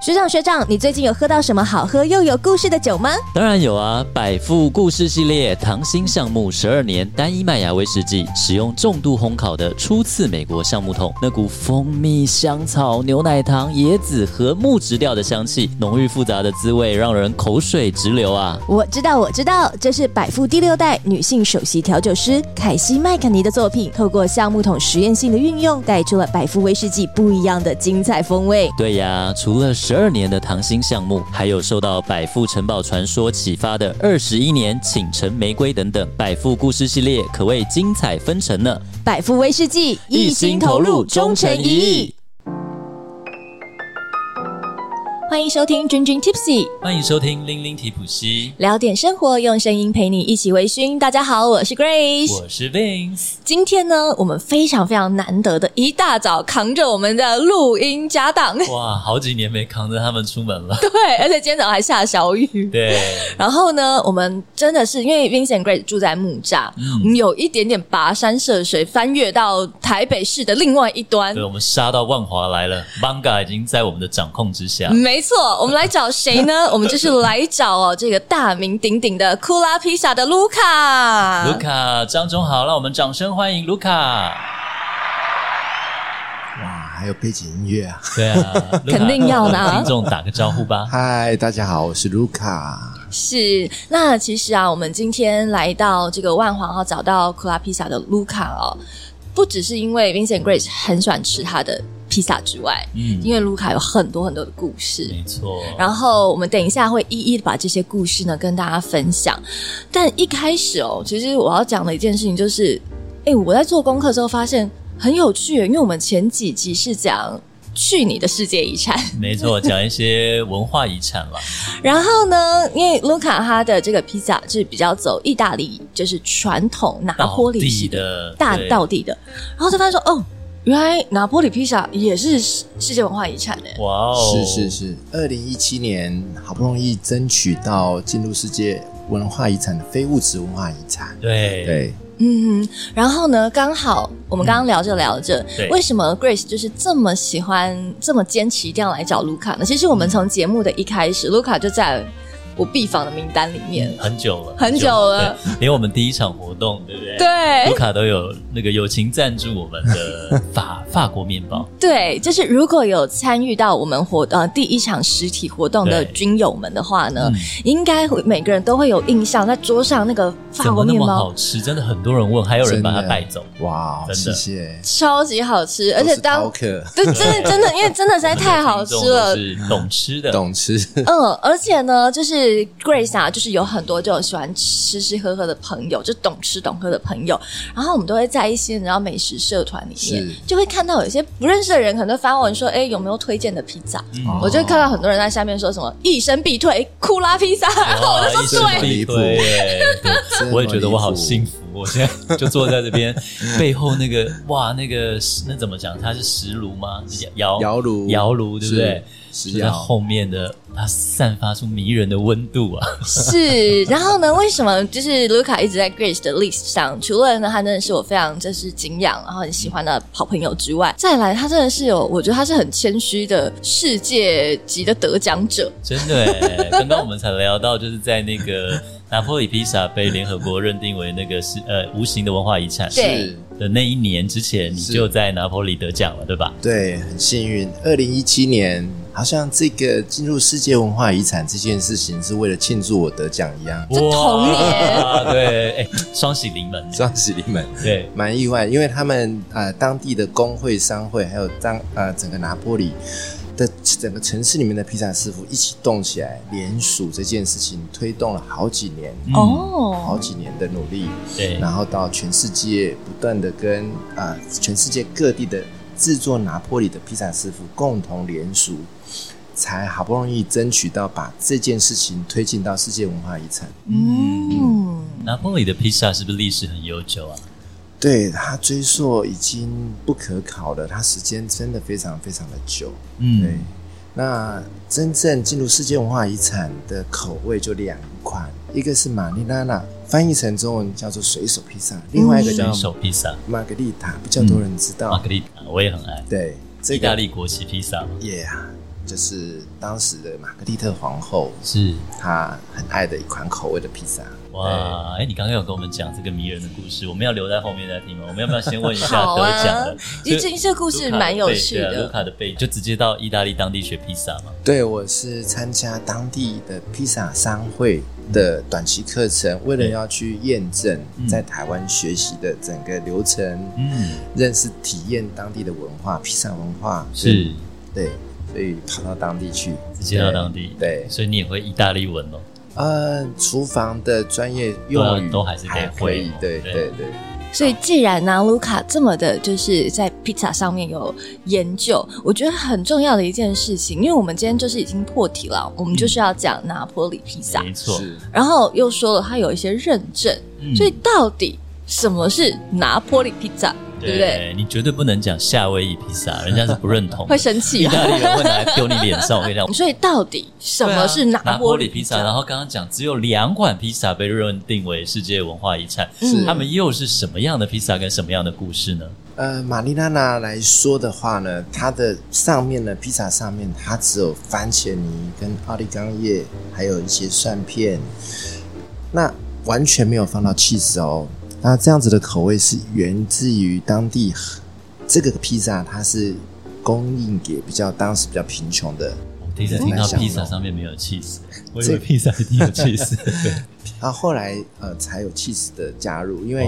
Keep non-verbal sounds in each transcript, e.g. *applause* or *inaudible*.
学长学长，你最近有喝到什么好喝又有故事的酒吗？当然有啊，百富故事系列糖心橡木十二年单一麦芽威士忌，使用重度烘烤的初次美国橡木桶，那股蜂蜜、香草、牛奶糖、椰子和木质调的香气，浓郁复杂的滋味让人口水直流啊！我知道，我知道，这是百富第六代女性首席调酒师凯西麦肯尼的作品，透过橡木桶实验性的运用，带出了百富威士忌不一样的精彩风味。对呀，除了十二年的糖心项目，还有受到百富城堡传说启发的二十一年请城玫瑰等等，百富故事系列可谓精彩纷呈呢。百富威士忌，一心投入，忠诚一意。欢迎收听《君君 Tipsy》，欢迎收听《拎拎提普西》，聊点生活，用声音陪你一起微醺。大家好，我是 Grace，我是 Vince。今天呢，我们非常非常难得的一大早扛着我们的录音家当，哇，好几年没扛着他们出门了。*laughs* 对，而且今天早上还下小雨。对。然后呢，我们真的是因为 Vince and Grace 住在木栅，嗯，我们有一点点跋山涉水，翻越到台北市的另外一端。对，我们杀到万华来了，Manga 已经在我们的掌控之下。没。没错，我们来找谁呢？*laughs* 我们就是来找哦，这个大名鼎鼎的酷拉披萨的卢卡。卢卡，张总好，让我们掌声欢迎卢卡。哇，还有背景音乐啊！对啊，*laughs* 肯定要的。听众打个招呼吧。嗨，大家好，我是卢卡。是，那其实啊，我们今天来到这个万华，哈，找到酷拉披萨的卢卡哦，不只是因为 Vince and Grace 很喜欢吃他的。披萨之外，嗯，因为卢卡有很多很多的故事，没错。然后我们等一下会一一的把这些故事呢跟大家分享。但一开始哦，其实我要讲的一件事情就是，哎，我在做功课之后发现很有趣，因为我们前几集是讲去你的世界遗产，没错，讲一些文化遗产了。然后呢，因为卢卡他的这个披萨是比较走意大利，就是传统拿坡里式的大道地的，然后就发现说，哦。原来拿坡里披萨也是世界文化遗产呢！哇哦，是是是，二零一七年好不容易争取到进入世界文化遗产的非物质文化遗产。对对，嗯，然后呢，刚好我们刚刚聊着聊着，嗯、为什么 Grace 就是这么喜欢、这么坚持一定要来找卢卡呢？其实我们从节目的一开始，卢卡就在。我必访的名单里面很久了，很久了，连我们第一场活动，对不对？对，卢卡都有那个友情赞助我们的法 *laughs* 法国面包。对，就是如果有参与到我们活呃第一场实体活动的军友们的话呢，应该会每个人都会有印象，在桌上那个法国面包好吃，真的很多人问，还有人把它带走。哇，真的谢谢，超级好吃，而且当对，真的真的，因为真的实在太好吃了，是懂吃的，懂吃。嗯，而且呢，就是。Grace 啊，就是有很多这种喜欢吃吃喝喝的朋友，就懂吃懂喝的朋友。然后我们都会在一些然后美食社团里面，就会看到有一些不认识的人，可能发文说：“哎，有没有推荐的披萨？”嗯、我就会看到很多人在下面说什么“一生必推库拉披萨”，然 *laughs* 后我就说：“对，对，*laughs* 我也觉得我好幸福。我现在就坐在这边，*laughs* 背后那个哇，那个那怎么讲？它是石炉吗？窑窑炉，窑炉，对不对？是在后面的，它散发出迷人的温度啊！是，然后呢？为什么就是卢卡一直在 Grace 的 list 上？除了呢，他真的是我非常就是敬仰，然后很喜欢的好朋友之外，再来他真的是有，我觉得他是很谦虚的世界级的得奖者。真的耶，刚刚我们才聊到，就是在那个。拿破里披萨被联合国认定为那个是呃无形的文化遗产，是的那一年之前，你就在拿坡里得奖了，对吧？对，很幸运。二零一七年，好像这个进入世界文化遗产这件事情是为了庆祝我得奖一样。哇同年，对，哎，双喜临门，双喜临门，对，蛮意外，因为他们呃当地的工会、商会，还有当呃整个拿坡里。的整个城市里面的披萨师傅一起动起来，联署这件事情推动了好几年哦，好几年的努力，对，然后到全世界不断的跟啊、呃、全世界各地的制作拿坡里的披萨师傅共同联署，才好不容易争取到把这件事情推进到世界文化遗产。嗯，嗯，拿坡里的披萨是不是历史很悠久啊？对，它追溯已经不可考了，它时间真的非常非常的久。嗯，对。那真正进入世界文化遗产的口味就两款，一个是玛丽娜娜，翻译成中文叫做水手披萨，另外一个叫水手披萨，玛格丽塔，比较多人知道。玛格丽塔我也很爱。对，这意大利国旗披萨。Yeah，就是当时的玛格丽特皇后是她很爱的一款口味的披萨。哇，哎，你刚刚有跟我们讲这个迷人的故事，我们要留在后面再听吗？我们要不要先问一下得奖的？其实这故事蛮有趣的。卢卡的背就直接到意大利当地学披萨嘛？对，我是参加当地的披萨商会的短期课程，为了要去验证在台湾学习的整个流程，嗯，认识体验当地的文化，披萨文化是，对，所以跑到当地去，直接到当地，对，所以你也会意大利文哦。呃，厨房的专业用语都还是得会，对对对。所以，既然呢，卢卡这么的，就是在披萨上面有研究，我觉得很重要的一件事情，因为我们今天就是已经破题了，我们就是要讲拿坡里披萨，没错。然后又说了，它有一些认证，所以到底什么是拿坡里披萨？对不对？你绝对不能讲夏威夷披萨，*laughs* 人家是不认同，会生气。意大利人会拿来丢你脸上，我跟你讲。所以到底什么是拿玻璃披萨？然后刚刚讲只有两款披萨被认定为世界文化遗产，是他们又是什么样的披萨跟什么样的故事呢？呃，马里娜娜来说的话呢，它的上面呢，披萨上面它只有番茄泥跟奥利冈叶，还有一些蒜片，那完全没有放到起司哦。那这样子的口味是源自于当地，这个披萨它是供应给比较当时比较贫穷的。我第一次听到披萨上面没有起司，我以为披萨一定有起司。对，然后后来呃才有起司的加入，因为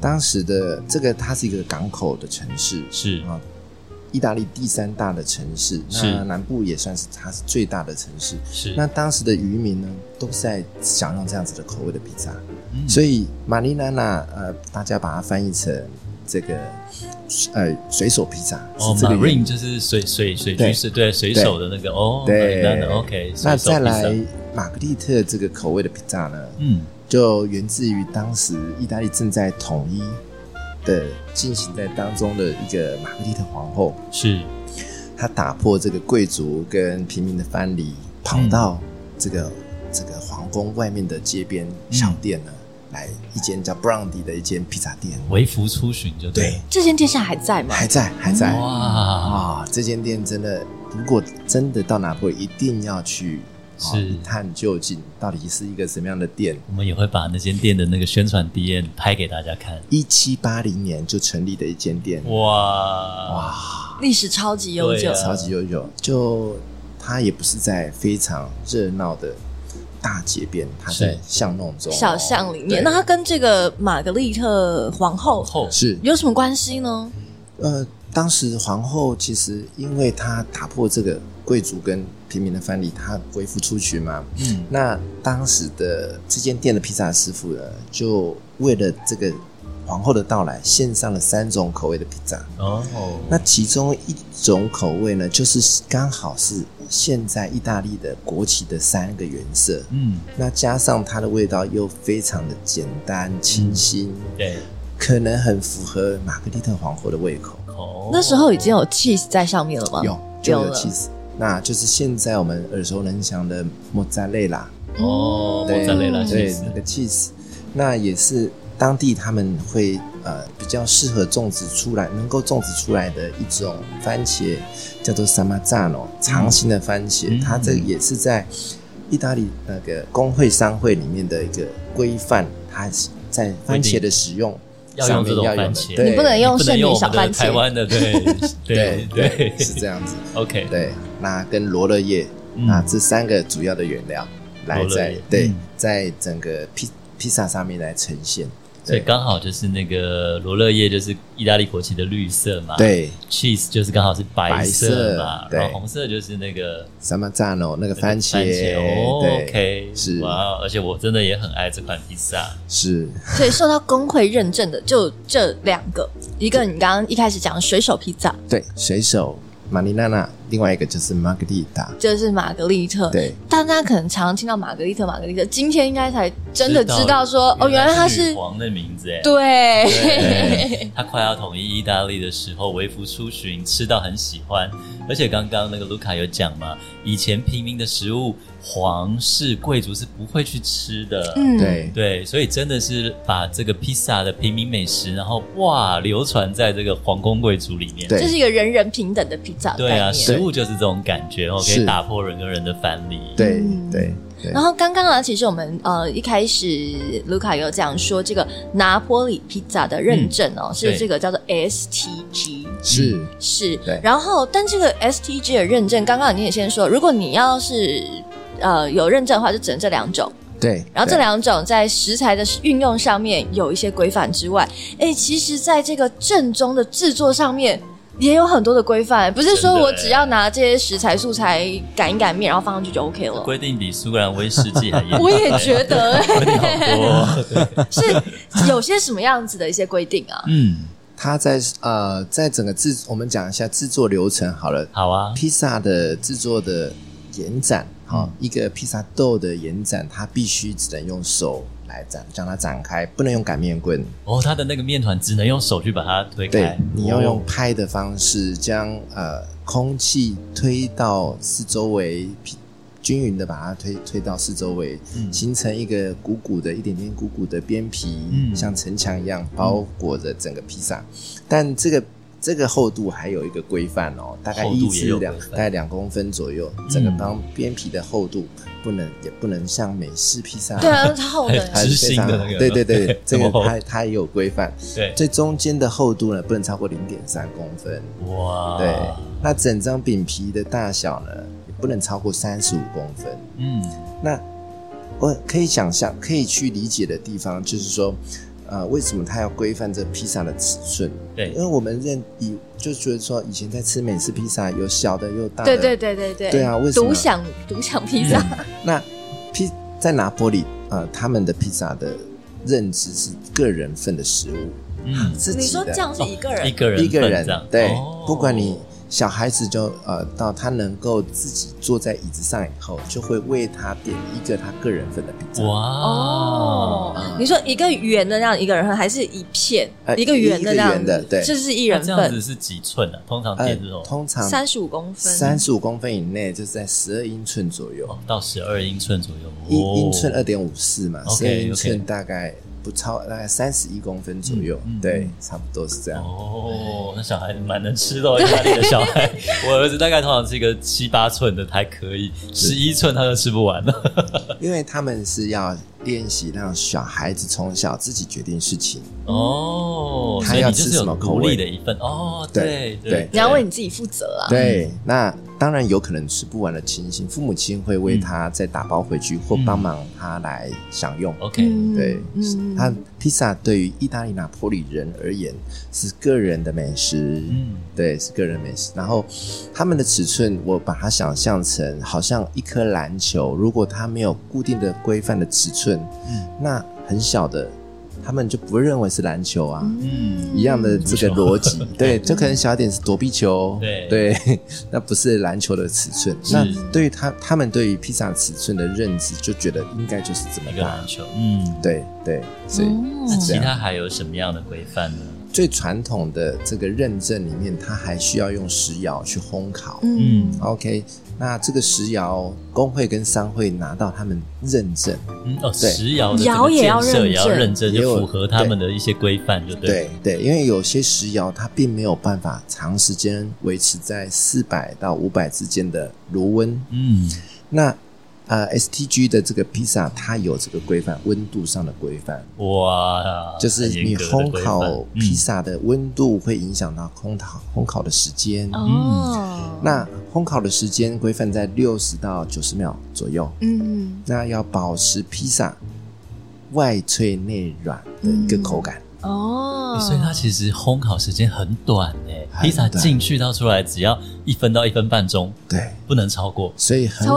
当时的这个它是一个港口的城市，是啊。意大利第三大的城市，那南部也算是它是最大的城市。是那当时的渔民呢，都是在享用这样子的口味的披萨，嗯、所以马里娜娜呃，大家把它翻译成这个呃水手披萨。哦，Marine 就是水水水居士对水手的那个哦，对，OK。那再来玛格丽特这个口味的披萨呢，嗯，就源自于当时意大利正在统一。的进行在当中的一个玛格丽特皇后，是她打破这个贵族跟平民的藩篱，跑到这个、嗯、这个皇宫外面的街边小店呢，嗯、来一间叫 Brandi 的一间披萨店，微服出巡就对。对，这间店现在还在吗？还在，还在。哇啊！这间店真的，如果真的到拿坡里，一定要去。是一探究竟，到底是一个什么样的店？我们也会把那间店的那个宣传 DM 拍给大家看。一七八零年就成立的一间店，哇哇，历史超级悠久，超级悠久。就它也不是在非常热闹的大街边，它在巷弄中、小巷里面。那它跟这个玛格丽特皇后是有什么关系呢？呃，当时皇后其实因为她打破这个贵族跟平民的藩篱，他恢复出去嘛。嗯，那当时的这间店的披萨师傅呢，就为了这个皇后的到来，献上了三种口味的披萨。哦，那其中一种口味呢，就是刚好是现在意大利的国旗的三个原色。嗯，那加上它的味道又非常的简单清新，嗯、对，可能很符合玛格丽特皇后的胃口。哦，那时候已经有 cheese 在上面了吗？有，就有 cheese。那就是现在我们耳熟能详的莫扎雷拉。哦，莫扎雷拉对那个 cheese，那也是当地他们会呃比较适合种植出来，能够种植出来的一种番茄，叫做萨马扎诺长形的番茄，嗯、它这个也是在意大利那个工会商会里面的一个规范，它在番茄的使用。要用这种番茄，你不能用圣女小番茄。台湾的，对对 *laughs* 对，是这样子。OK，对，那跟罗勒叶，那这三个主要的原料来在对，在整个披披萨上面来呈现。所以刚好就是那个罗勒叶，就是意大利国旗的绿色嘛。对，cheese 就是刚好是白色嘛。对，然后红色就是那个萨玛扎诺那个番茄。哦，OK，是哇，而且我真的也很爱这款披萨。是，所以受到工会认证的就这两个，一个你刚刚一开始讲的水手披萨，对，水手。玛丽娜娜，另外一个就是玛格丽塔，就是玛格丽特。对，大家可能常常听到玛格丽特，玛格丽特，今天应该才真的知道说，哦，原来他是女皇的名字，哎，对，他快要统一意大利的时候，微服出巡，吃到很喜欢，而且刚刚那个卢卡有讲嘛，以前平民的食物。皇室贵族是不会去吃的，嗯，对。对，所以真的是把这个披萨的平民美食，然后哇，流传在这个皇宫贵族里面，这是一个人人平等的披萨，对啊，食食物就是这种感觉哦，可以打破人跟人的藩篱。对对。然后刚刚啊，其实我们呃一开始卢卡有讲说，这个拿坡里披萨的认证哦，嗯、是这个叫做 STG，是、嗯、是。对。然后，但这个 STG 的认证，刚刚你也先说，如果你要是呃有认证的话，就只能这两种。对。然后这两种在食材的运用上面有一些规范之外，哎，其实在这个正宗的制作上面。也有很多的规范，不是说我只要拿这些食材素材擀一擀面，然后放上去就 OK 了。规定比苏格兰威士忌还严。*laughs* 我也觉得，*laughs* 规定好多。*laughs* 是有些什么样子的一些规定啊？嗯，它在呃，在整个制，我们讲一下制作流程好了。好啊，披萨的制作的延展，哈、嗯，一个披萨豆的延展，它必须只能用手。来展，将它展开，不能用擀面棍。哦，它的那个面团只能用手去把它推开。对，你要用拍的方式，将呃空气推到四周围，均匀的把它推推到四周围，嗯，形成一个鼓鼓的、一点点鼓鼓的边皮，嗯，像城墙一样包裹着整个披萨。但这个这个厚度还有一个规范哦，大概一至两，大概两公分左右，整个当边皮的厚度。不能也不能像美式披萨，对啊，它厚的，还是非常的那个，对对对，*laughs* 这个它它也有规范，对，最中间的厚度呢不能超过零点三公分，哇，对，那整张饼皮的大小呢也不能超过三十五公分，嗯，那我可以想象可以去理解的地方就是说。呃，为什么他要规范这披萨的尺寸？对，因为我们认以就觉得说，以前在吃美式披萨，有小的，有大的。对对对对对。对啊，为什么？独享独享披萨。嗯、那披在拿坡里，呃，他们的披萨的认知是个人份的食物。嗯，自己。你说这样是一个人，哦、一个人，一个人，对，哦、不管你。小孩子就呃，到他能够自己坐在椅子上以后，就会为他点一个他个人份的披萨。哇哦！嗯、你说一个圆的那样一个人份，还是一片、呃、一个圆的这样的？对，这是一人份。这样子是几寸呢、啊？通常点这种、呃，通常三十五公分，三十五公分以内，就是在十二英寸左右，哦、到十二英寸左右。一英寸二点五四嘛，十二英寸.大概。不超大概三十一公分左右，嗯嗯、对，差不多是这样。哦，那小孩蛮能吃的，意大利的小孩。*laughs* 我儿子大概通常吃一个七八寸的还可以，十一寸他就吃不完了。*laughs* 因为他们是要练习让小孩子从小自己决定事情。哦，他要吃什么口味的一份哦，对对，对，你要为你自己负责啊。对，那。当然有可能吃不完的情形，父母亲会为他再打包回去，嗯、或帮忙他来享用。OK，对，嗯、他披萨对于意大利拿坡里人而言是个人的美食，嗯，对，是个人美食。然后他们的尺寸，我把它想象成好像一颗篮球，如果它没有固定的规范的尺寸，嗯，那很小的。他们就不认为是篮球啊，嗯，一样的这个逻辑，对，就可能小一点是躲避球，对，对，*laughs* 那不是篮球的尺寸。那对于他，他们对于披萨尺寸的认知，就觉得应该就是这么大。篮球，嗯，对对，所以那其他还有什么样的规范呢？最传统的这个认证里面，它还需要用石窑去烘烤，嗯，OK。那这个石窑工会跟商会拿到他们认证，嗯哦，石窑的窑也要认证，也要认证，就符合他们的一些规范，就对。对对，因为有些石窑它并没有办法长时间维持在四百到五百之间的炉温，嗯，那。呃，STG 的这个披萨，它有这个规范，温度上的规范。哇，就是你烘烤披萨的温度会影响到烘烤烘烤的时间。哦，那烘烤的时间规范在六十到九十秒左右。嗯，那要保持披萨外脆内软的一个口感。哦，所以它其实烘烤时间很短诶，披萨进去到出来只要一分到一分半钟，对，不能超过，所以很考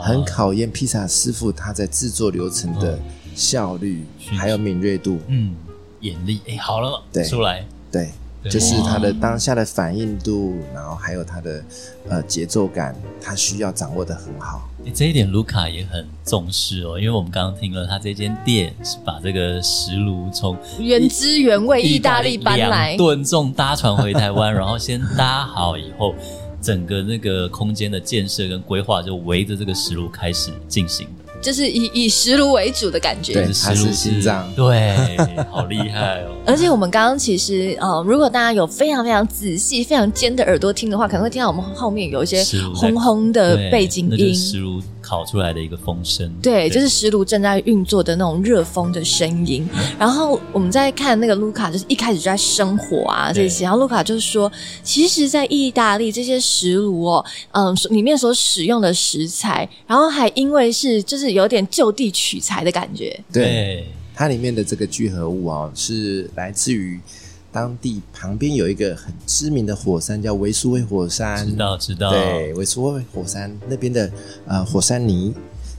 很考验披萨师傅他在制作流程的效率还有敏锐度，嗯，眼力诶，好了，对，出来，对。就是他的当下的反应度，然后还有他的呃节奏感，他需要掌握的很好。欸，这一点卢卡也很重视哦，因为我们刚刚听了他这间店是把这个石炉从原汁原味意大利搬来，两吨重搭船回台湾，然后先搭好以后，整个那个空间的建设跟规划就围着这个石炉开始进行。就是以以石炉为主的感觉，对，它是心脏，对，*laughs* 好厉害哦！而且我们刚刚其实，呃，如果大家有非常非常仔细、非常尖的耳朵听的话，可能会听到我们后面有一些轰轰的背景音，石炉烤出来的一个风声，对，就是石炉正在运作的那种热风的声音。然后我们在看那个卢卡，就是一开始就在生火啊这些，然后卢卡就是说，其实，在意大利这些石炉哦，嗯，里面所使用的食材，然后还因为是就是。有点就地取材的感觉，对，它里面的这个聚合物啊，是来自于当地旁边有一个很知名的火山，叫维苏威火山，知道知道，对，维苏威火山那边的呃火山泥。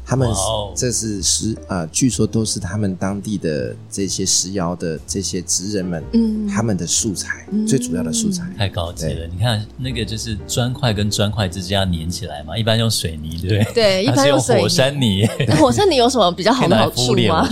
他们这是石啊、呃，据说都是他们当地的这些石窑的这些职人们，嗯，他们的素材、嗯、最主要的素材太高级了。你看那个就是砖块跟砖块之间要粘起来嘛，一般用水泥，对不对？对，一般用火山泥。*laughs* 火山泥有什么比较好的好处吗？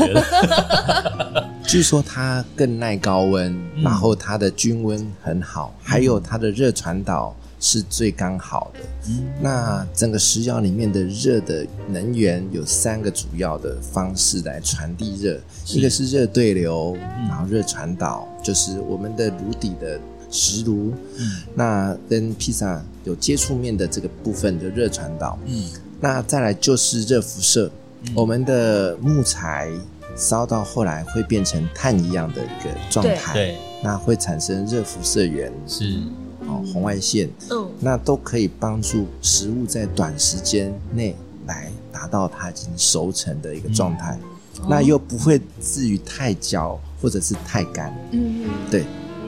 *laughs* 据说它更耐高温，然后它的均温很好，嗯、还有它的热传导。是最刚好的。嗯，那整个石窑里面的热的能源有三个主要的方式来传递热，一个是热对流，然后热传导，就是我们的炉底的石炉。嗯，那跟披萨有接触面的这个部分的热传导。嗯，那再来就是热辐射，我们的木材烧到后来会变成碳一样的一个状态，对，那会产生热辐射源。是。哦，红外线，嗯，那都可以帮助食物在短时间内来达到它已经熟成的一个状态，嗯，那又不会至于太焦或者是太干，嗯，对，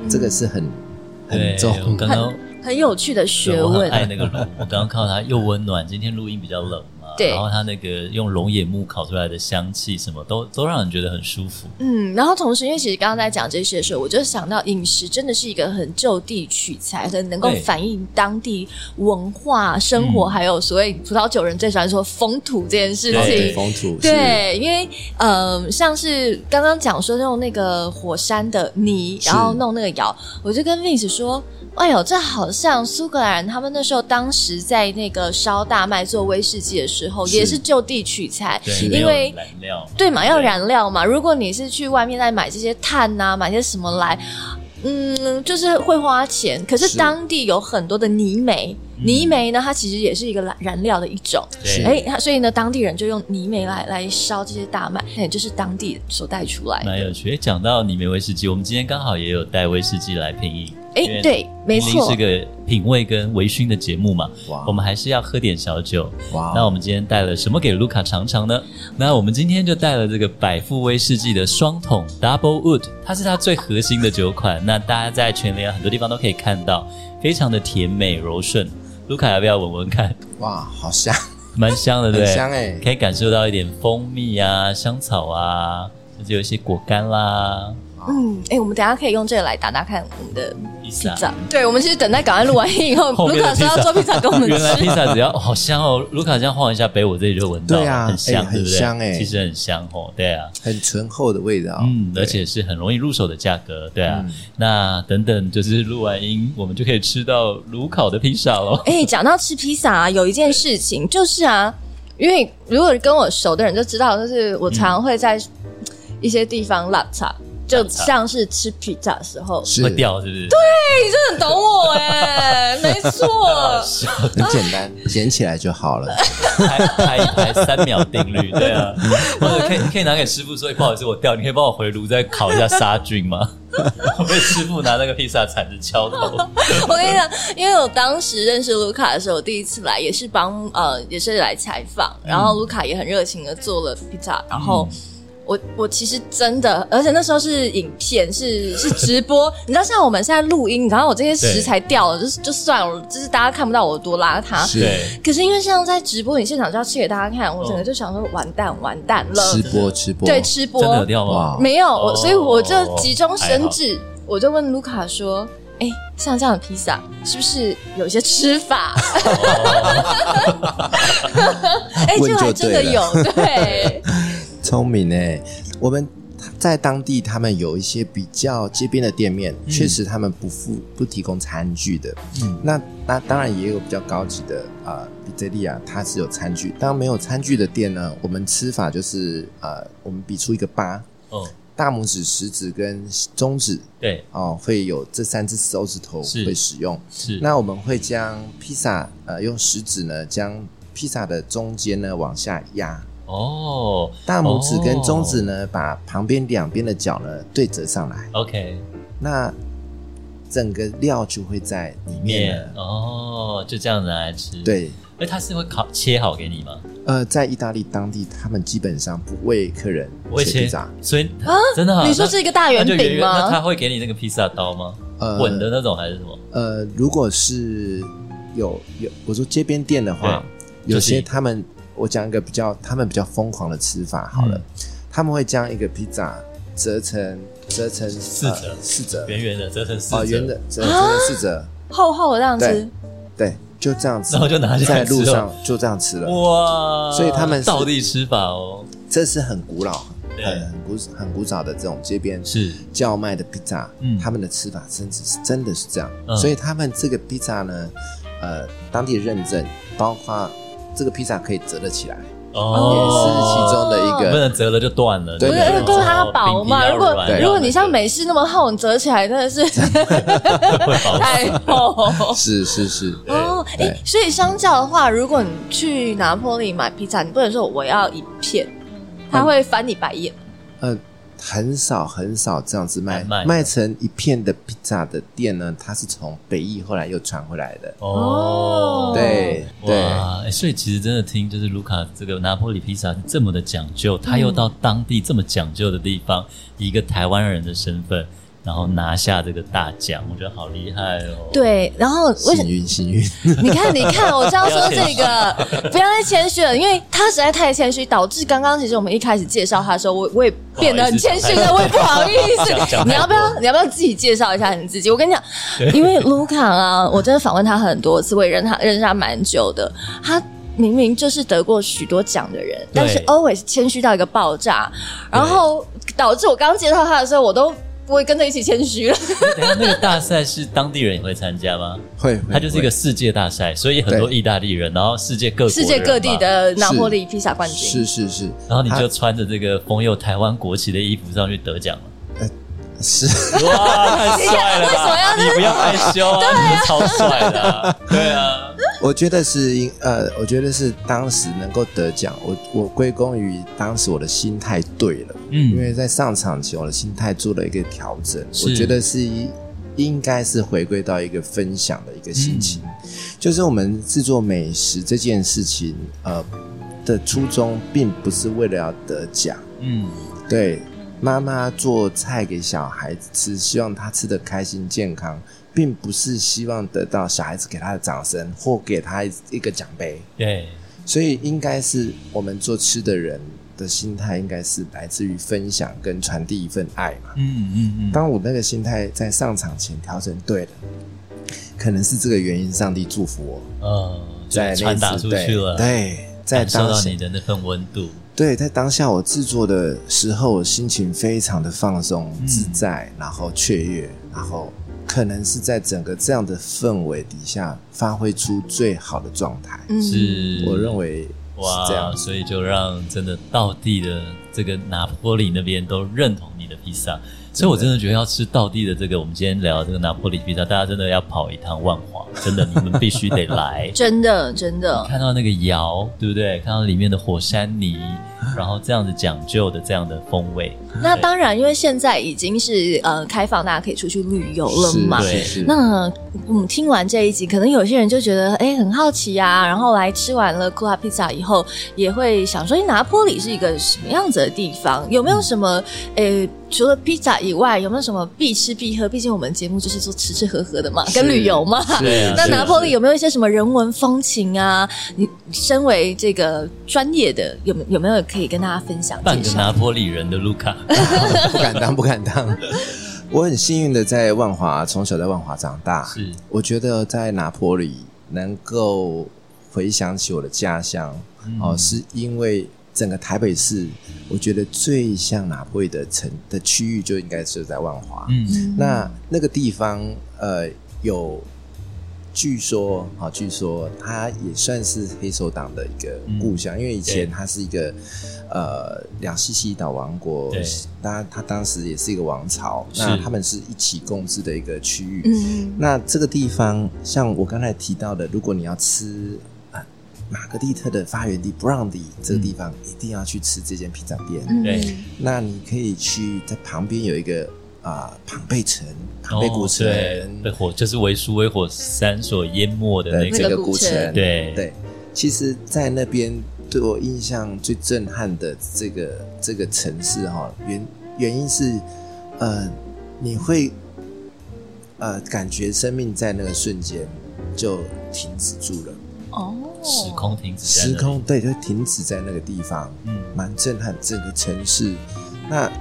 这个是很很重，刚刚很，很有趣的学问。爱那个炉，我刚刚看到它又温暖，今天录音比较冷。对，然后它那个用龙眼木烤出来的香气，什么都都让人觉得很舒服。嗯，然后同时，因为其实刚刚在讲这些的时候，我就想到饮食真的是一个很就地取材，很能够反映当地文化生活，还有所谓葡萄酒人最喜欢说风土这件事情。对，风土。对，因为嗯、呃，像是刚刚讲说用那个火山的泥，然后弄那个窑，我就跟 Vince 说。哎呦，这好像苏格兰人他们那时候当时在那个烧大麦做威士忌的时候，是也是就地取材，因为燃料对嘛，要燃料嘛。如果你是去外面再买这些碳呐、啊，买些什么来，嗯，就是会花钱。可是当地有很多的泥煤，泥煤呢，它其实也是一个燃燃料的一种。哎，它所以呢，当地人就用泥煤来来烧这些大麦，也就是当地所带出来的。蛮有趣。讲到泥煤威士忌，我们今天刚好也有带威士忌来品饮。哎，对，没错，是个品味跟微醺的节目嘛。哇，我们还是要喝点小酒。哇，那我们今天带了什么给卢卡尝尝呢？那我们今天就带了这个百富威士忌的双桶 Double Wood，它是它最核心的酒款。那大家在全联很多地方都可以看到，非常的甜美柔顺。卢卡要不要闻闻看？哇，好香，蛮香的，*laughs* 对，很香哎，可以感受到一点蜂蜜啊、香草啊，甚至有一些果干啦。嗯，哎，我们等一下可以用这个来打打看我们的披萨。对，我们其实等待赶快录完音以后，卢卡说要做披萨给我们 *laughs* 吃。原来披萨只要好香哦，卢卡这样晃一下杯，我这里就闻到，对啊，很香，对不对？很香哎，其实很香哦，对啊，很醇厚的味道，嗯，而且是很容易入手的价格，对啊。那等等，就是录完音，我们就可以吃到卢烤的披萨喽。哎，讲到吃披萨啊，有一件事情就是啊，因为如果跟我熟的人就知道，就是我常常会在一些地方拉茶。就像是吃披萨的时候会掉，是不是？对，你真的很懂我哎，*laughs* 没错，很简单，捡起来就好了，拍拍一拍三秒定律，对啊。*laughs* 或者可以，你可以拿给师傅说，不好意思，我掉，你可以帮我回炉再烤一下杀菌吗？*laughs* 我被师傅拿那个披萨铲子敲头。我跟你讲，因为我当时认识卢卡的时候，我第一次来也是帮呃，也是来采访，然后卢卡也很热情的做了披萨，然后。我我其实真的，而且那时候是影片，是是直播。你知道，像我们现在录音，然后我这些食材掉了，就是就算了，就是大家看不到我多邋遢。是。可是因为像在直播，你现场就要吃给大家看，我整个就想说，完蛋完蛋了。吃播吃播。对，吃播。真的有掉吗？没有，我所以我就急中生智，我就问卢卡说：“哎，像这样的披萨，是不是有一些吃法？” *laughs* 哎，这还真的有，对。聪明哎，我们在当地，他们有一些比较街边的店面，嗯、确实他们不付不提供餐具的。嗯，那那当然也有比较高级的啊、呃，比特利亚它是有餐具。当没有餐具的店呢，我们吃法就是呃，我们比出一个八，哦，大拇指、食指跟中指，对，哦，会有这三只手指头会使用。是，是那我们会将披萨呃用食指呢，将披萨的中间呢往下压。哦，大拇指跟中指呢，哦、把旁边两边的角呢对折上来。OK，那整个料就会在里面了。哦，就这样子来吃。对，哎，他是会烤切好给你吗？呃，在意大利当地，他们基本上不为客人切披萨，所以啊，真的，你说是一个大圆饼吗？那他会给你那个披萨刀吗？呃，滚的那种还是什么？呃，如果是有有，我说街边店的话，有些他们。我讲一个比较他们比较疯狂的吃法好了，嗯、他们会将一个披萨折成折成四折，呃、四折圆圆的折成四折，圆的折成四折，厚厚的这样吃，对，就这样子，然后就拿在路上就这样吃了，哇！所以他们道地吃法哦，这是很古老、很很古很古早的这种街边是叫卖的披萨，嗯，他们的吃法甚至是真的是这样，嗯、所以他们这个披萨呢，呃，当地的认证包括。这个披萨可以折得起来，哦，也是其中的一个，不能折了就断了，对，不是，都是它薄嘛。如果如果你像美式那么厚，你折起来真的是 *laughs* 太厚。是是是，哦，哎，所以相较的话，如果你去拿破里买披萨，你不能说我要一片，他会翻你白眼。嗯。很少很少这样子卖卖，卖成一片的披萨的店呢，它是从北翼后来又传回来的哦。对对，欸，所以其实真的听就是卢卡这个拿破里披萨是这么的讲究，他又到当地这么讲究的地方，以一个台湾人的身份。然后拿下这个大奖，我觉得好厉害哦！对，然后幸运幸运，你看你看，我就要说这个，*laughs* 不要再谦虚了，因为他实在太谦虚，导致刚刚其实我们一开始介绍他的时候，我我也变得很谦虚了，我也不好意思。你要不要你要不要自己介绍一下你自己？我跟你讲，因为卢卡啊，我真的访问他很多次，我也认他认识他蛮久的，他明明就是得过许多奖的人，但是 always 谦虚到一个爆炸，然后导致我刚刚介绍他的时候，我都。不会跟着一起谦虚了。*laughs* 等下，那个大赛是当地人也会参加吗？会，它就是一个世界大赛，所以很多意大利人，然后世界各世界各地的拿破里披萨冠军，是是是。然后你就穿着这个风佑台湾国旗的衣服上去得奖了。呃，是。哇，太帅了！为什么要你不要害羞啊？你超帅的，对啊。我觉得是因呃，我觉得是当时能够得奖，我我归功于当时我的心态对了，嗯，因为在上场前我的心态做了一个调整，我觉得是一应该是回归到一个分享的一个心情，嗯、就是我们制作美食这件事情，呃的初衷并不是为了要得奖，嗯，对，妈妈做菜给小孩子吃，希望他吃的开心健康。并不是希望得到小孩子给他的掌声或给他一个奖杯，对，所以应该是我们做吃的人的心态，应该是来自于分享跟传递一份爱嘛。嗯嗯嗯。当我那个心态在上场前调整对了，可能是这个原因，上帝祝福我。嗯，在传达出去了。对，在当下你的那份温度。对，在当下我制作的时候，我心情非常的放松、嗯、自在，然后雀跃，然后。可能是在整个这样的氛围底下发挥出最好的状态，是我认为哇，这样，所以就让真的到地的这个拿坡里那边都认同你的披萨。所以，我真的觉得要吃道地的这个，我们今天聊这个拿破里披萨，大家真的要跑一趟万华，真的，你们必须得来。*laughs* 真的，真的，看到那个窑，对不对？看到里面的火山泥，然后这样子讲究的这样的风味。那当然，因为现在已经是呃开放，大家可以出去旅游了嘛。是，是，是。那嗯，听完这一集，可能有些人就觉得哎很好奇啊，然后来吃完了库拉披萨以后，也会想说，拿坡里是一个什么样子的地方？有没有什么呃？除了披萨以外，有没有什么必吃必喝？毕竟我们节目就是做吃吃喝喝的嘛，跟旅游嘛。*laughs* 那拿坡里有没有一些什么人文风情啊？你身为这个专业的，有有没有可以跟大家分享？半个拿坡里人的卢卡，*laughs* 不敢当，不敢当。我很幸运的在万华，从小在万华长大。是，我觉得在拿坡里能够回想起我的家乡，嗯、哦，是因为。整个台北市，我觉得最像拿坡里的城的区域就应该是在万华。嗯，那那个地方，呃，有据说啊，据说他也算是黑手党的一个故乡，嗯、因为以前他是一个呃两西西岛王国，当然他当时也是一个王朝，那他们是一起共治的一个区域。嗯，那这个地方，像我刚才提到的，如果你要吃啊玛格丽特的发源地布朗迪这个地方，嗯、一定要去吃这间披萨店。对、嗯，那你可以去在旁边有一个。啊，庞贝城、庞贝古城，哦、被火就是为苏威火山所淹没的那个，那个古城。对。对，其实，在那边对我印象最震撼的这个这个城市哈，原原因是呃，你会呃感觉生命在那个瞬间就停止住了哦，时空停止，时空对，就停止在那个地方，嗯，蛮震撼整个城市。那。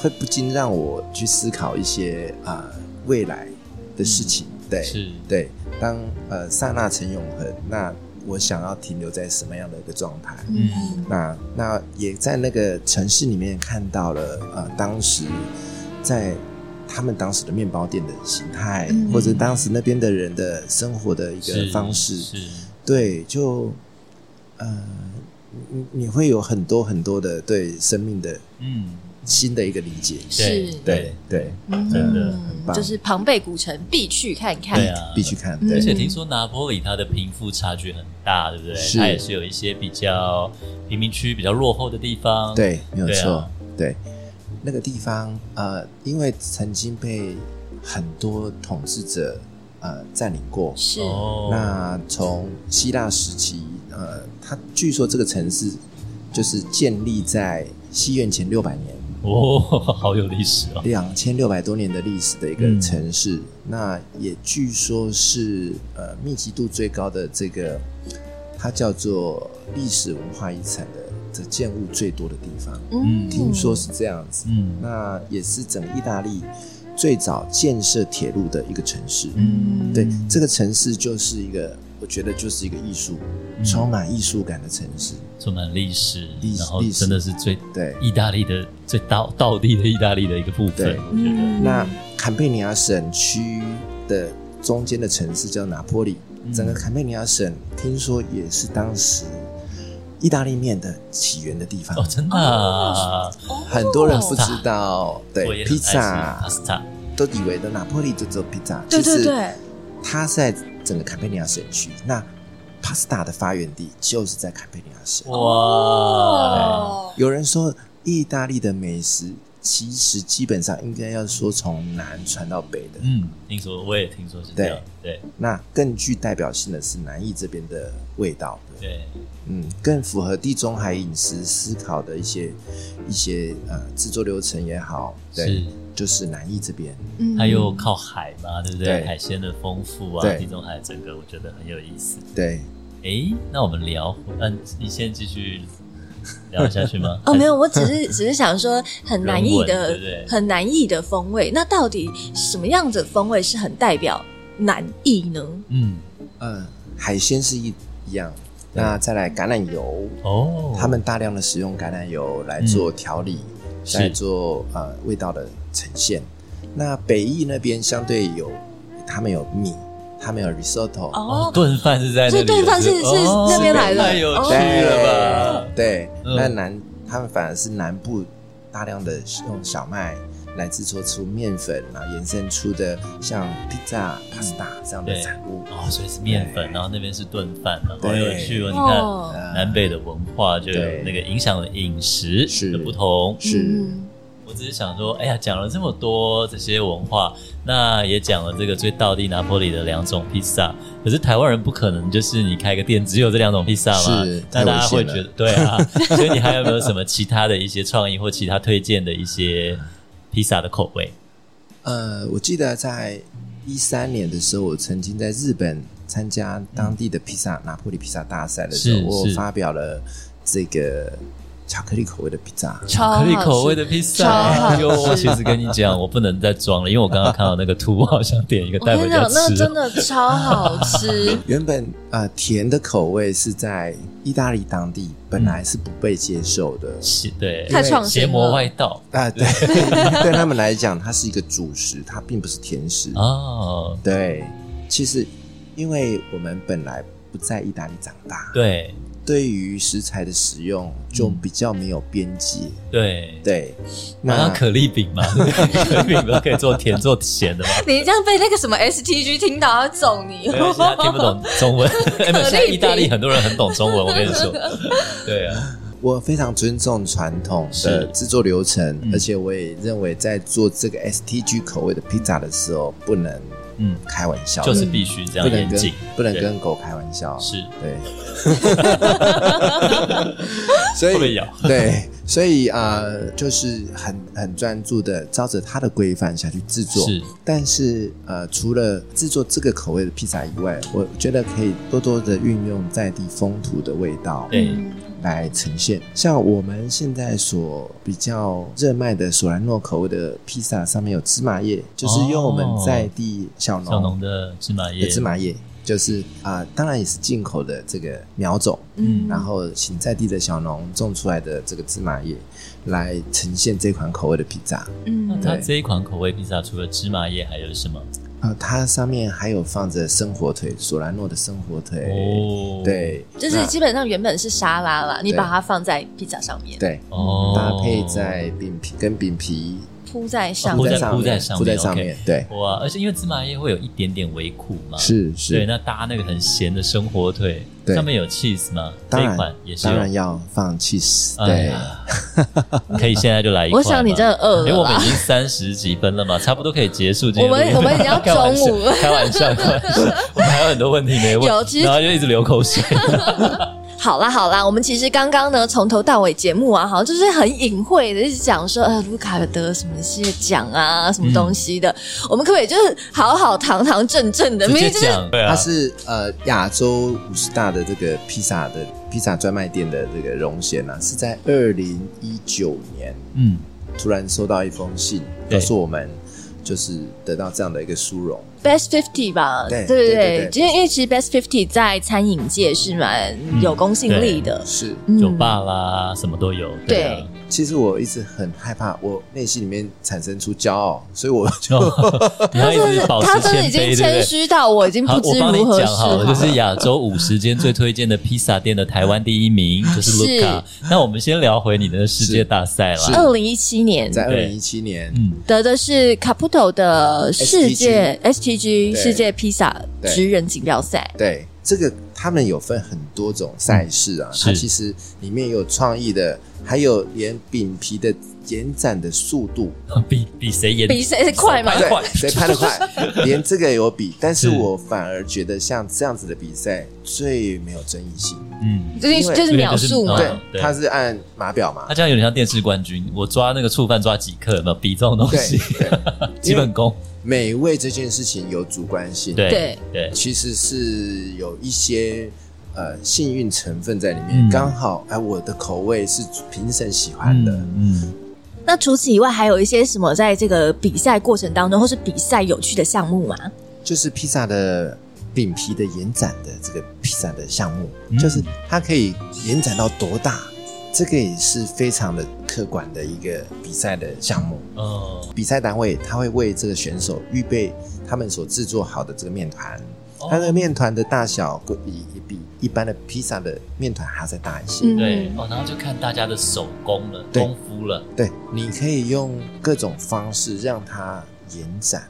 会不禁让我去思考一些啊、呃、未来的事情，嗯、对，是对。当呃刹那成永恒，那我想要停留在什么样的一个状态？嗯，那那也在那个城市里面看到了呃当时在他们当时的面包店的形态，嗯、或者当时那边的人的生活的一个方式，是，是对，就呃你你会有很多很多的对生命的嗯。新的一个理解是，对对，真的很棒，就是庞贝古城必去看看，对啊，必去看。而且听说拿坡里它的贫富差距很大，对不对？它也是有一些比较贫民区比较落后的地方，对，没有错，对。那个地方呃，因为曾经被很多统治者呃占领过，是。那从希腊时期呃，它据说这个城市就是建立在西元前六百年。哦，*laughs* 好有历史哦！两千六百多年的历史的一个城市，嗯、那也据说是呃密集度最高的这个，它叫做历史文化遗产的这建物最多的地方。嗯，听说是这样子。嗯，那也是整个意大利最早建设铁路的一个城市。嗯，对，这个城市就是一个。我觉得就是一个艺术，充满艺术感的城市，充满历史，然后真的是最对意大利的最道道地的意大利的一个部分。对，我觉得那坎贝尼亚省区的中间的城市叫拿坡里，整个坎贝尼亚省听说也是当时意大利面的起源的地方。哦，真的啊，很多人不知道，对，披萨都以为的拿坡里就做披萨，对对对，它在。整个坎佩尼亚省区，那 pasta 的发源地就是在坎佩尼亚省。哇！有人说，意大利的美食其实基本上应该要说从南传到北的。嗯，听说我也听说是这样。对，对那更具代表性的是南意这边的味道。对，嗯，更符合地中海饮食思考的一些一些呃制作流程也好。对。是就是南艺这边，嗯，它又靠海嘛，对不对？对海鲜的丰富啊，地中海整个我觉得很有意思。对，哎，那我们聊，嗯，你先继续聊下去吗？*laughs* 哦，没有，我只是 *laughs* 只是想说，很南义的，对对很南义的风味。那到底什么样子的风味是很代表南义呢？嗯呃，海鲜是一一样，那再来橄榄油哦，他们大量的使用橄榄油来做调理。嗯在做呃味道的呈现，那北翼那边相对有，他们有米，他们有 risotto 哦，炖饭是在那里，炖饭是是那边来的，太有趣了吧？对，那南他们反而是南部大量的用小麦。来制作出面粉，然后延伸出的像披萨、pasta 这样的产物。哦，所以是面粉，然后那边是炖饭，好有趣哦！你看南北的文化就有那个影响了饮食的不同。是，我只是想说，哎呀，讲了这么多这些文化，那也讲了这个最道地拿坡里的两种披萨。可是台湾人不可能就是你开个店只有这两种披萨嘛？是，那大家会觉得对啊。所以你还有没有什么其他的一些创意或其他推荐的一些？披萨的口味，呃，我记得在一三年的时候，我曾经在日本参加当地的披萨、嗯、拿坡里披萨大赛的时候，我发表了这个。巧克力口味的披萨，巧克力口味的披萨。哎呦，我其实跟你讲，我不能再装了，因为我刚刚看到那个图，我好想点一个带回家吃。那真的超好吃。*laughs* 原本啊、呃，甜的口味是在意大利当地本来是不被接受的，是对，太创邪魔外道啊，*laughs* 对，对他们来讲，它是一个主食，它并不是甜食哦。对，其实因为我们本来不在意大利长大，对。对于食材的使用就比较没有边界，嗯、对对，那可丽饼嘛，*laughs* 可丽饼不是可以做甜做咸的吗？你这样被那个什么 STG 听到，要揍你。听不懂中文。*laughs* 哎，现在意大利很多人很懂中文，我跟你说。*laughs* 对啊，我非常尊重传统的制作流程，而且我也认为在做这个 STG 口味的披萨的时候不能。嗯，开玩笑，就是必须这样严谨，不能跟狗开玩笑。是。对，*laughs* 所以对，所以啊、呃，就是很很专注的照着它的规范下去制作。是，但是呃，除了制作这个口味的披萨以外，我觉得可以多多的运用在地风土的味道。对。来呈现，像我们现在所比较热卖的索兰诺口味的披萨，上面有芝麻叶，就是用我们在地小农小农的芝麻叶，芝麻叶就是啊、呃，当然也是进口的这个苗种，嗯，然后请在地的小农种出来的这个芝麻叶来呈现这款口味的披萨。嗯，那它这一款口味披萨除了芝麻叶还有什么？啊，它上面还有放着生火腿，索兰诺的生火腿。哦，对，就是基本上原本是沙拉啦，你把它放在披萨上面，对，哦，搭配在饼皮跟饼皮铺在上面，铺在铺在上面，铺在上面，对，哇，而且因为芝麻叶会有一点点微苦嘛，是是，对，那搭那个很咸的生火腿。上面有 cheese 吗？当然，这一款也是当然要放 cheese。对，*laughs* 可以现在就来一块。我想你真的饿了，因为我们已经三十几分了嘛，*laughs* 差不多可以结束。我们我们已经要中午了，开玩笑，开玩笑，我们还有很多问题没问，然后就一直流口水。*laughs* 好啦好啦，我们其实刚刚呢，从头到尾节目啊，好像就是很隐晦的，一直讲说，呃，卢卡得什么些奖啊，什么东西的，嗯、我们可不可以就是好好堂堂正正的？直接讲，对啊，它是呃亚洲五十大的这个披萨的披萨专卖店的这个荣衔啊，是在二零一九年，嗯，突然收到一封信，告诉我们。就是得到这样的一个殊荣，Best Fifty 吧，对对对，因为因为其实 Best Fifty 在餐饮界是蛮有公信力的，是酒吧啦，什么都有，对。其实我一直很害怕，我内心里面产生出骄傲，所以我 *laughs* 就他是他真的已经谦虚到我已经不知如何是好。就是亚洲五十间最推荐的披萨店的台湾第一名就是 Luca。那我们先聊回你的世界大赛了。二零一七年，在二零一七年，嗯，得的是 Caputo 的世界世界披萨职人锦标赛。对，这个他们有分很多种赛事啊，它其实里面有创意的。还有连饼皮的延展的速度，比比谁延比谁快嘛？对，谁拍的快，*laughs* 连这个也有比。但是我反而觉得像这样子的比赛最没有争议性。嗯，就是就是秒数嘛，对，它是按码表嘛。它这样有点像电视冠军，我抓那个触犯抓几克，有没有比这种东西？*laughs* 基本功。美味这件事情有主观性，对对，其实是有一些。呃，幸运成分在里面，刚、嗯、好哎，我的口味是评审喜欢的。嗯，嗯，那除此以外，还有一些什么在这个比赛过程当中，或是比赛有趣的项目吗？就是披萨的饼皮的延展的这个披萨的项目，嗯、就是它可以延展到多大？这个也是非常的客观的一个比赛的项目。哦，比赛单位他会为这个选手预备他们所制作好的这个面团。它的面团的大小比比一般的披萨的面团还要再大一些。对哦，然后就看大家的手工了，功夫了。对，你可以用各种方式让它延展，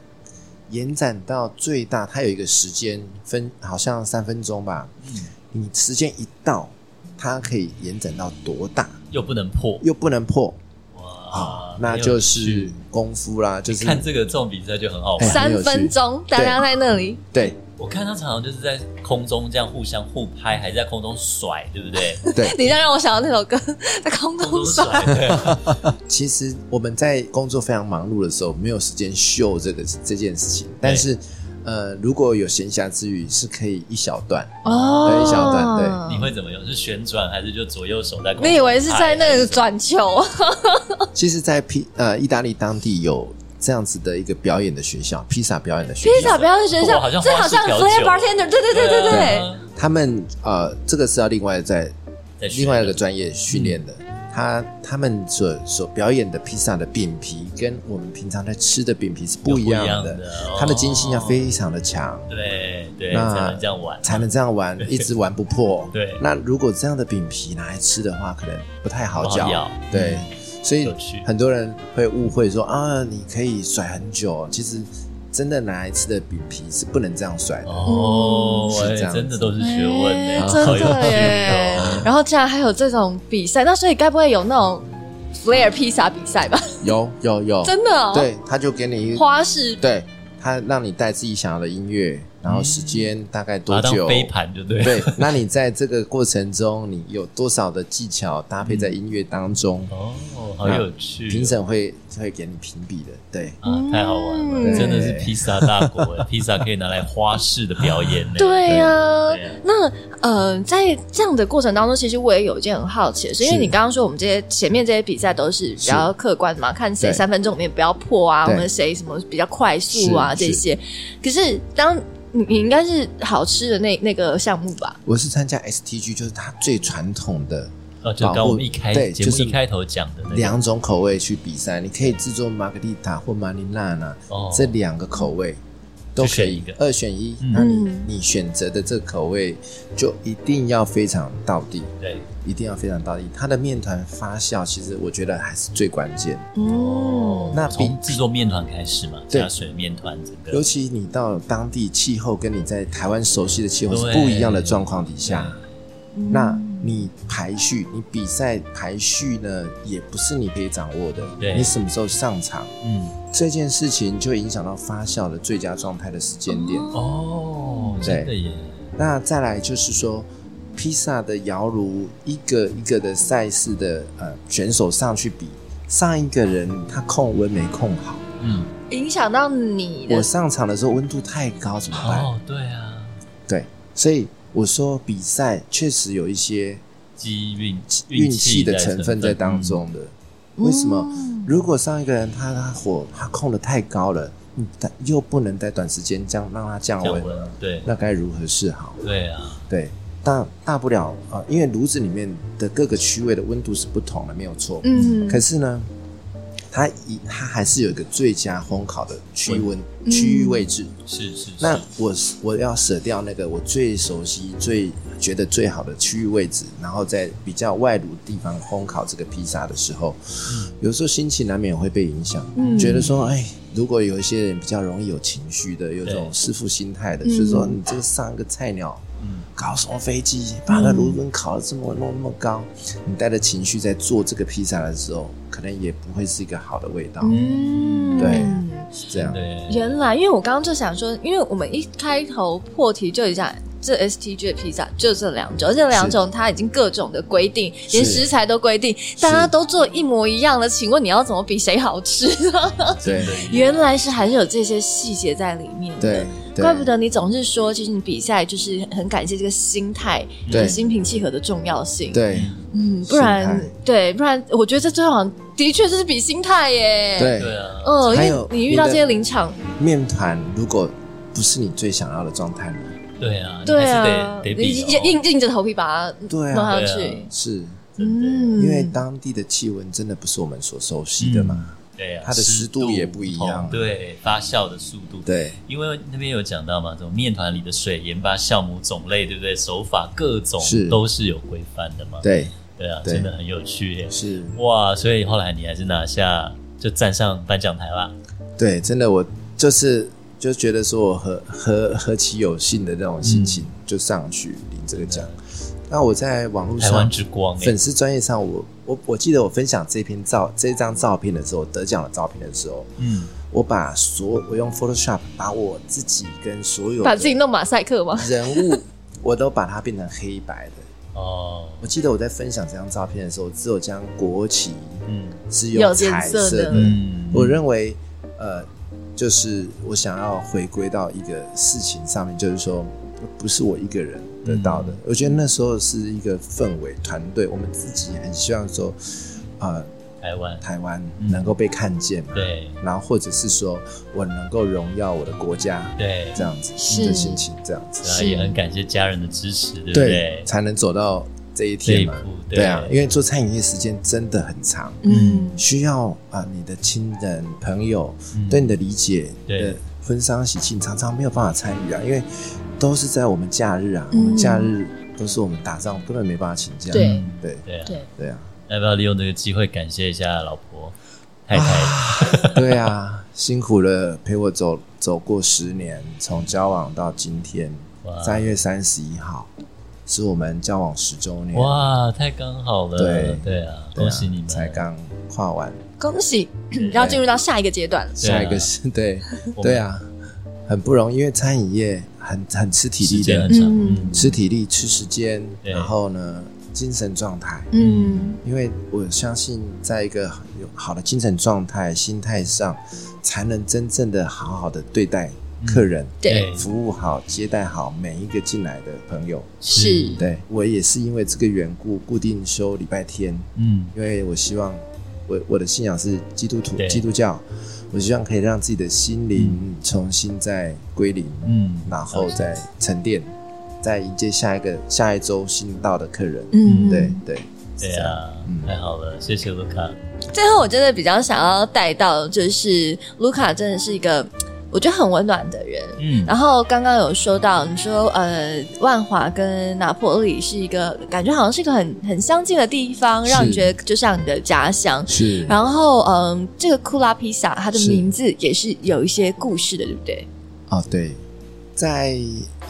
延展到最大。它有一个时间分，好像三分钟吧。嗯，你时间一到，它可以延展到多大？又不能破，又不能破。哇，那就是功夫啦。就是看这个这种比赛就很好玩。三分钟，大家在那里。对。我看他常常就是在空中这样互相互拍，还是在空中甩，对不对？对，*laughs* 你这样让我想到那首歌，*laughs* 在空中甩。对 *laughs* 其实我们在工作非常忙碌的时候，没有时间秀这个这件事情。但是，呃，如果有闲暇之余，是可以一小段哦，对，一小段。对，你会怎么用？是旋转还是就左右手在？你以为是在那个转球？其实，在披呃意大利当地有。这样子的一个表演的学校，披萨表演的学校，披萨表演的学校，这好像 flair bartender，对对对对对。他们呃，这个是要另外在另外一个专业训练的。他他们所所表演的披萨的饼皮，跟我们平常在吃的饼皮是不一样的，它的筋性要非常的强。对，对，才能这样玩，才能这样玩，*laughs* 一直玩不破。对，那如果这样的饼皮拿来吃的话，可能不太好嚼。对，所以很多人会误会说啊，你可以甩很久，其实。真的拿来吃的饼皮是不能这样甩的哦，是这样，真的都是学问呢，真的耶。然后竟然还有这种比赛，那所以该不会有那种 flare 披萨比赛吧？有有有，*laughs* 真的哦。对，他就给你一个花式，对，他让你带自己想要的音乐。然后时间大概多久？飞盘就对。对，那你在这个过程中，你有多少的技巧搭配在音乐当中？哦，好有趣！评审会会给你评比的，对啊，太好玩了，真的是披萨大国哎！*laughs* 披萨可以拿来花式的表演呢。对呀，那呃，在这样的过程当中，其实我也有一件很好奇的事，因为你刚刚说我们这些前面这些比赛都是比较客观的嘛，看谁三分钟里面不要破啊，我们谁什么比较快速啊这些。可是当你你应该是好吃的那那个项目吧？我是参加 STG，就是它最传统的哦，就刚我们一开对节目一开头讲的那两种口味去比赛，你可以制作玛格丽塔或马尼娜呢，这两个口味都可以。二选一。那你你选择的这个口味就一定要非常到地，对，一定要非常到地。它的面团发酵，其实我觉得还是最关键。哦，那从制作面团开始嘛，加水面团这个，尤其你到当地气候跟你在台湾熟悉的气候是不一样的状况底下，那你排序，你比赛排序呢，也不是你可以掌握的。对，你什么时候上场，嗯，这件事情就会影响到发酵的最佳状态的时间点。哦，对，真的耶。那再来就是说。披萨的窑炉一个一个的赛事的呃选手上去比，上一个人他控温没控好，嗯，影响到你。我上场的时候温度太高怎么办？哦，对啊，对，所以我说比赛确实有一些机运运气的成分在当中的。嗯、为什么？如果上一个人他他火他控的太高了，嗯，但又不能在短时间降让他降温，对，那该如何是好？对啊，对。大大不了啊，因为炉子里面的各个区位的温度是不同的，没有错。嗯，可是呢，它一它还是有一个最佳烘烤的区温区域位置。是是。那我我要舍掉那个我最熟悉、最觉得最好的区域位置，然后在比较外炉地方烘烤这个披萨的时候，有时候心情难免会被影响，觉得说，哎，如果有一些人比较容易有情绪的，有这种师傅心态的，所以说你这个上一个菜鸟。搞什么飞机？把那炉温烤的这么弄那么高，你带着情绪在做这个披萨的时候，可能也不会是一个好的味道。嗯，对，是这样。原来，因为我刚刚就想说，因为我们一开头破题就一下。这 STG 的披萨就这两种，这两种它已经各种的规定，连食材都规定，大家都做一模一样的，请问你要怎么比谁好吃？对，*laughs* 原来是还是有这些细节在里面的，怪不得你总是说，其实你比赛就是很感谢这个心态，对，心平气和的重要性。对，嗯，不然对，不然我觉得这最好的确就是比心态耶。对。啊，嗯，因为你遇到这些临场。面团，如果不是你最想要的状态呢？对啊，对啊，得比硬硬着头皮把它弄上去，是，嗯，因为当地的气温真的不是我们所熟悉的嘛，对啊，它的湿度也不一样，对，发酵的速度，对，因为那边有讲到嘛，这种面团里的水、研发、酵母种类，对不对？手法各种都是有规范的嘛，对，对啊，真的很有趣耶，是。哇，所以后来你还是拿下，就站上颁奖台啦，对，真的我就是。就觉得说我何何何其有幸的那种心情，就上去领这个奖。那我在网络上，台湾之光，粉丝专业上，我我我记得我分享这篇照这张照片的时候，得奖的照片的时候，嗯，我把所我用 Photoshop 把我自己跟所有把自己弄马赛克吗？人物我都把它变成黑白的哦。我记得我在分享这张照片的时候，只有将国旗，嗯，只有彩色的。嗯，我认为，呃。就是我想要回归到一个事情上面，就是说，不是我一个人得到的。嗯、我觉得那时候是一个氛围团队，我们自己很希望说，呃，台湾。台湾能够被看见嘛，对、嗯，然后或者是说我能够荣耀我的国家，对，这样子的心情，这样子，然后也很感谢家人的支持，对不对？对，才能走到。这一天嘛，对。啊，因为做餐饮业时间真的很长，嗯，需要啊你的亲人朋友对你的理解的婚丧喜庆常常没有办法参与啊，因为都是在我们假日啊，嗯、我们假日都是我们打仗，根本没办法请假。对对对对对啊！要不要利用这个机会感谢一下老婆太太？啊 *laughs* *laughs* 对啊，辛苦了，陪我走走过十年，从交往到今天，三月三十一号。是我们交往十周年，哇，太刚好了！对对啊，恭喜你们！才刚跨完，恭喜！然后进入到下一个阶段，下一个是对对。啊，很不容易，因为餐饮业很很吃体力的，嗯，吃体力吃时间，然后呢，精神状态，嗯，因为我相信，在一个有好的精神状态、心态上，才能真正的好好的对待。客人对，服务好，接待好每一个进来的朋友，是。对，我也是因为这个缘故，固定休礼拜天，嗯，因为我希望我我的信仰是基督徒基督教，我希望可以让自己的心灵重新再归零，嗯，然后再沉淀，再迎接下一个下一周新到的客人，嗯，对对对啊，太好了，谢谢卢卡。最后，我真的比较想要带到，就是卢卡真的是一个。我觉得很温暖的人，嗯，然后刚刚有说到，你说呃，万华跟拿破里是一个感觉好像是一个很很相近的地方，让你觉得就像你的家乡，是。然后嗯、呃，这个库拉披萨它的名字也是有一些故事的，对不对？哦，对，在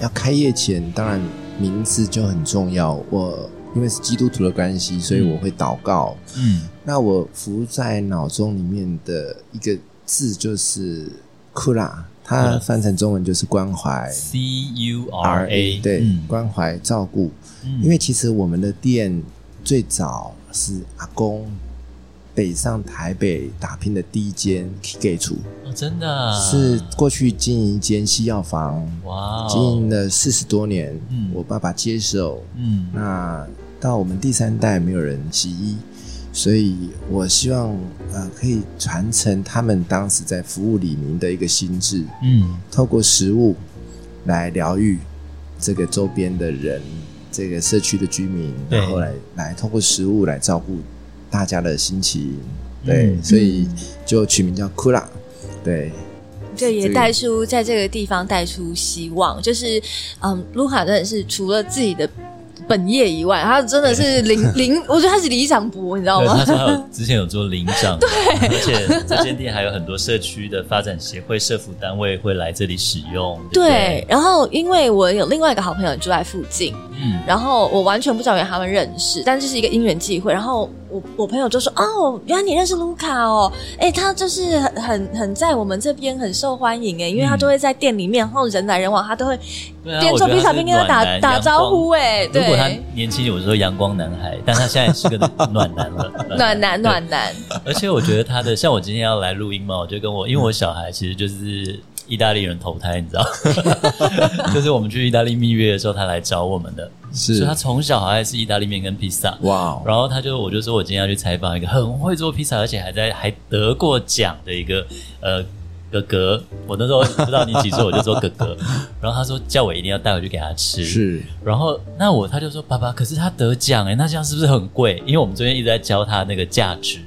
要开业前，当然名字就很重要。我因为是基督徒的关系，所以我会祷告，嗯，那我浮在脑中里面的一个字就是。库拉，它翻成中文就是关怀，C U R A，对，嗯、关怀照顾。嗯、因为其实我们的店最早是阿公北上台北打拼的第一间 K 厨，哦，真的、啊、是过去经营一间西药房，哇、哦，经营了四十多年。嗯，我爸爸接手，嗯，那到我们第三代没有人洗衣。所以，我希望呃，可以传承他们当时在服务李明的一个心智，嗯，透过食物来疗愈这个周边的人，这个社区的居民，然后来来透过食物来照顾大家的心情，对，嗯、所以就取名叫库拉，对，这也带出在这个地方带出希望，就是嗯，卢卡真的是除了自己的。本业以外，他真的是领领，我觉得他是里长博，你知道吗？他还有之前有做领长，*laughs* 对，而且这间店还有很多社区的发展协会、社服单位会来这里使用。对，对，对，然后因为我有另外一个好朋友住在附近，嗯，然后我完全不知道原来他们认识，但这是一个因缘际会，然后。我我朋友就说：“哦，原来你认识卢卡哦，哎，他就是很很很在我们这边很受欢迎哎，因为他都会在店里面，然后人来人往，他都会边做披萨边跟他打打招呼哎。对，如果他年轻，我就说阳光男孩，但他现在是个暖男了，*laughs* 暖男暖男。而且我觉得他的，像我今天要来录音嘛，我就跟我，因为我小孩其实就是。”意大利人投胎，你知道？*laughs* 就是我们去意大利蜜月的时候，他来找我们的，是所以他从小好爱吃意大利面跟披萨。哇！然后他就，我就说我今天要去采访一个很会做披萨，而且还在还得过奖的一个呃哥哥。我那时候不知道你几岁，我就说哥哥。*laughs* 然后他说叫我一定要带回去给他吃。是。然后那我他就说爸爸，可是他得奖诶，那这样是不是很贵？因为我们昨天一直在教他那个价值。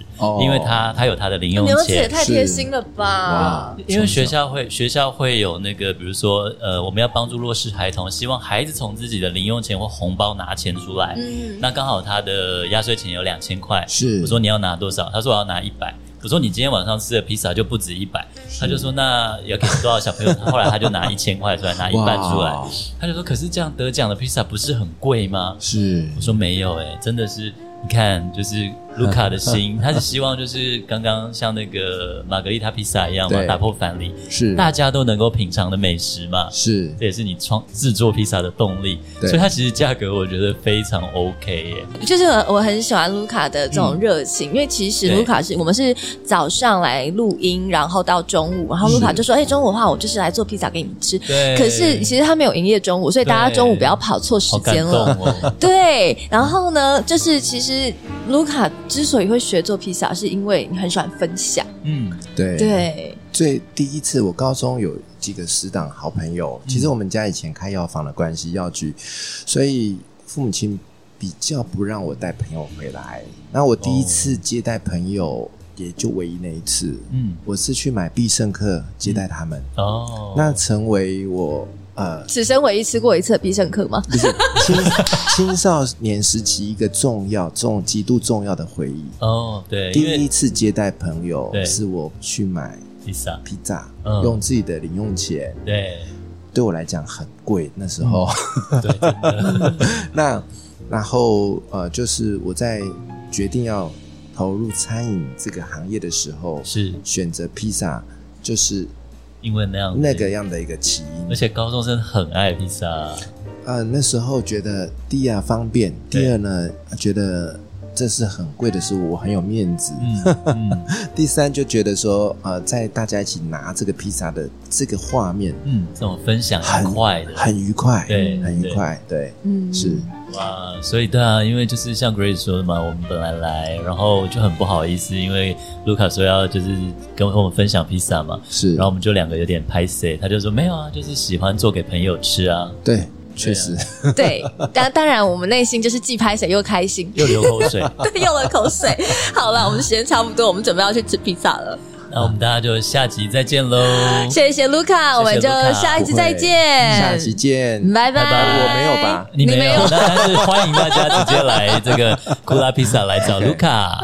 因为他他有他的零用钱，你也太贴心了吧！因为学校会学校会有那个，比如说呃，我们要帮助弱势孩童，希望孩子从自己的零用钱或红包拿钱出来。嗯，那刚好他的压岁钱有两千块，是我说你要拿多少？他说我要拿一百。我说你今天晚上吃的披萨就不止一百。他就说那要给多少小朋友？*laughs* 后来他就拿一千块出来，拿一半出来。他就说可是这样得奖的披萨不是很贵吗？是我说没有诶，真的是你看就是。卢卡 *laughs* 的心，他是希望就是刚刚像那个玛格丽塔披萨一样嘛，打破藩篱，是大家都能够品尝的美食嘛，是这也是你创制作披萨的动力，所以它其实价格我觉得非常 OK 耶。就是我很喜欢卢卡的这种热情，因为其实卢卡是我们是早上来录音，然后到中午，然后卢卡就说：“哎，中午的话我就是来做披萨给你们吃。”对。可是其实他没有营业中午，所以大家中午不要跑错时间了。*laughs* 对。然后呢，就是其实卢卡。之所以会学做披萨，是因为你很喜欢分享。嗯，对对。最第一次，我高中有几个死党好朋友，其实我们家以前开药房的关系，药局，所以父母亲比较不让我带朋友回来。那我第一次接待朋友，也就唯一那一次。嗯，我是去买必胜客接待他们。哦，那成为我呃，此生唯一吃过一次的必胜客吗？不是青青少年时期一个重要、重极度重要的回忆。哦，对，第一次接待朋友是我去买披萨，披萨，嗯。用自己的零用钱，对，对我来讲很贵。那时候，对，*laughs* 那然后呃，就是我在决定要投入餐饮这个行业的时候，是。选择披萨，就是因为那样那个样的一个起因。而且高中生很爱披萨，呃，那时候觉得第一啊方便，第二呢觉得这是很贵的食物，我很有面子。嗯嗯。*laughs* 第三就觉得说，呃，在大家一起拿这个披萨的这个画面，嗯，这种分享很很快的，很愉快，对很愉快，对，嗯，是。哇，所以对啊，因为就是像 Grace 说的嘛，我们本来来，然后就很不好意思，因为卢卡说要就是跟我们分享披萨嘛，是，然后我们就两个有点拍 C，，他就说没有啊，就是喜欢做给朋友吃啊，对，确实，*laughs* 对，当当然我们内心就是既拍谁又开心，*laughs* 又流口水。*laughs* 对，用了口水。好了，我们时间差不多，我们准备要去吃披萨了。那我们大家就下集再见喽，谢谢卢卡，我们就下一集再见，下期见，拜拜。拜拜我没有吧？你没有，但是欢迎大家直接来这个库拉披萨来找卢卡。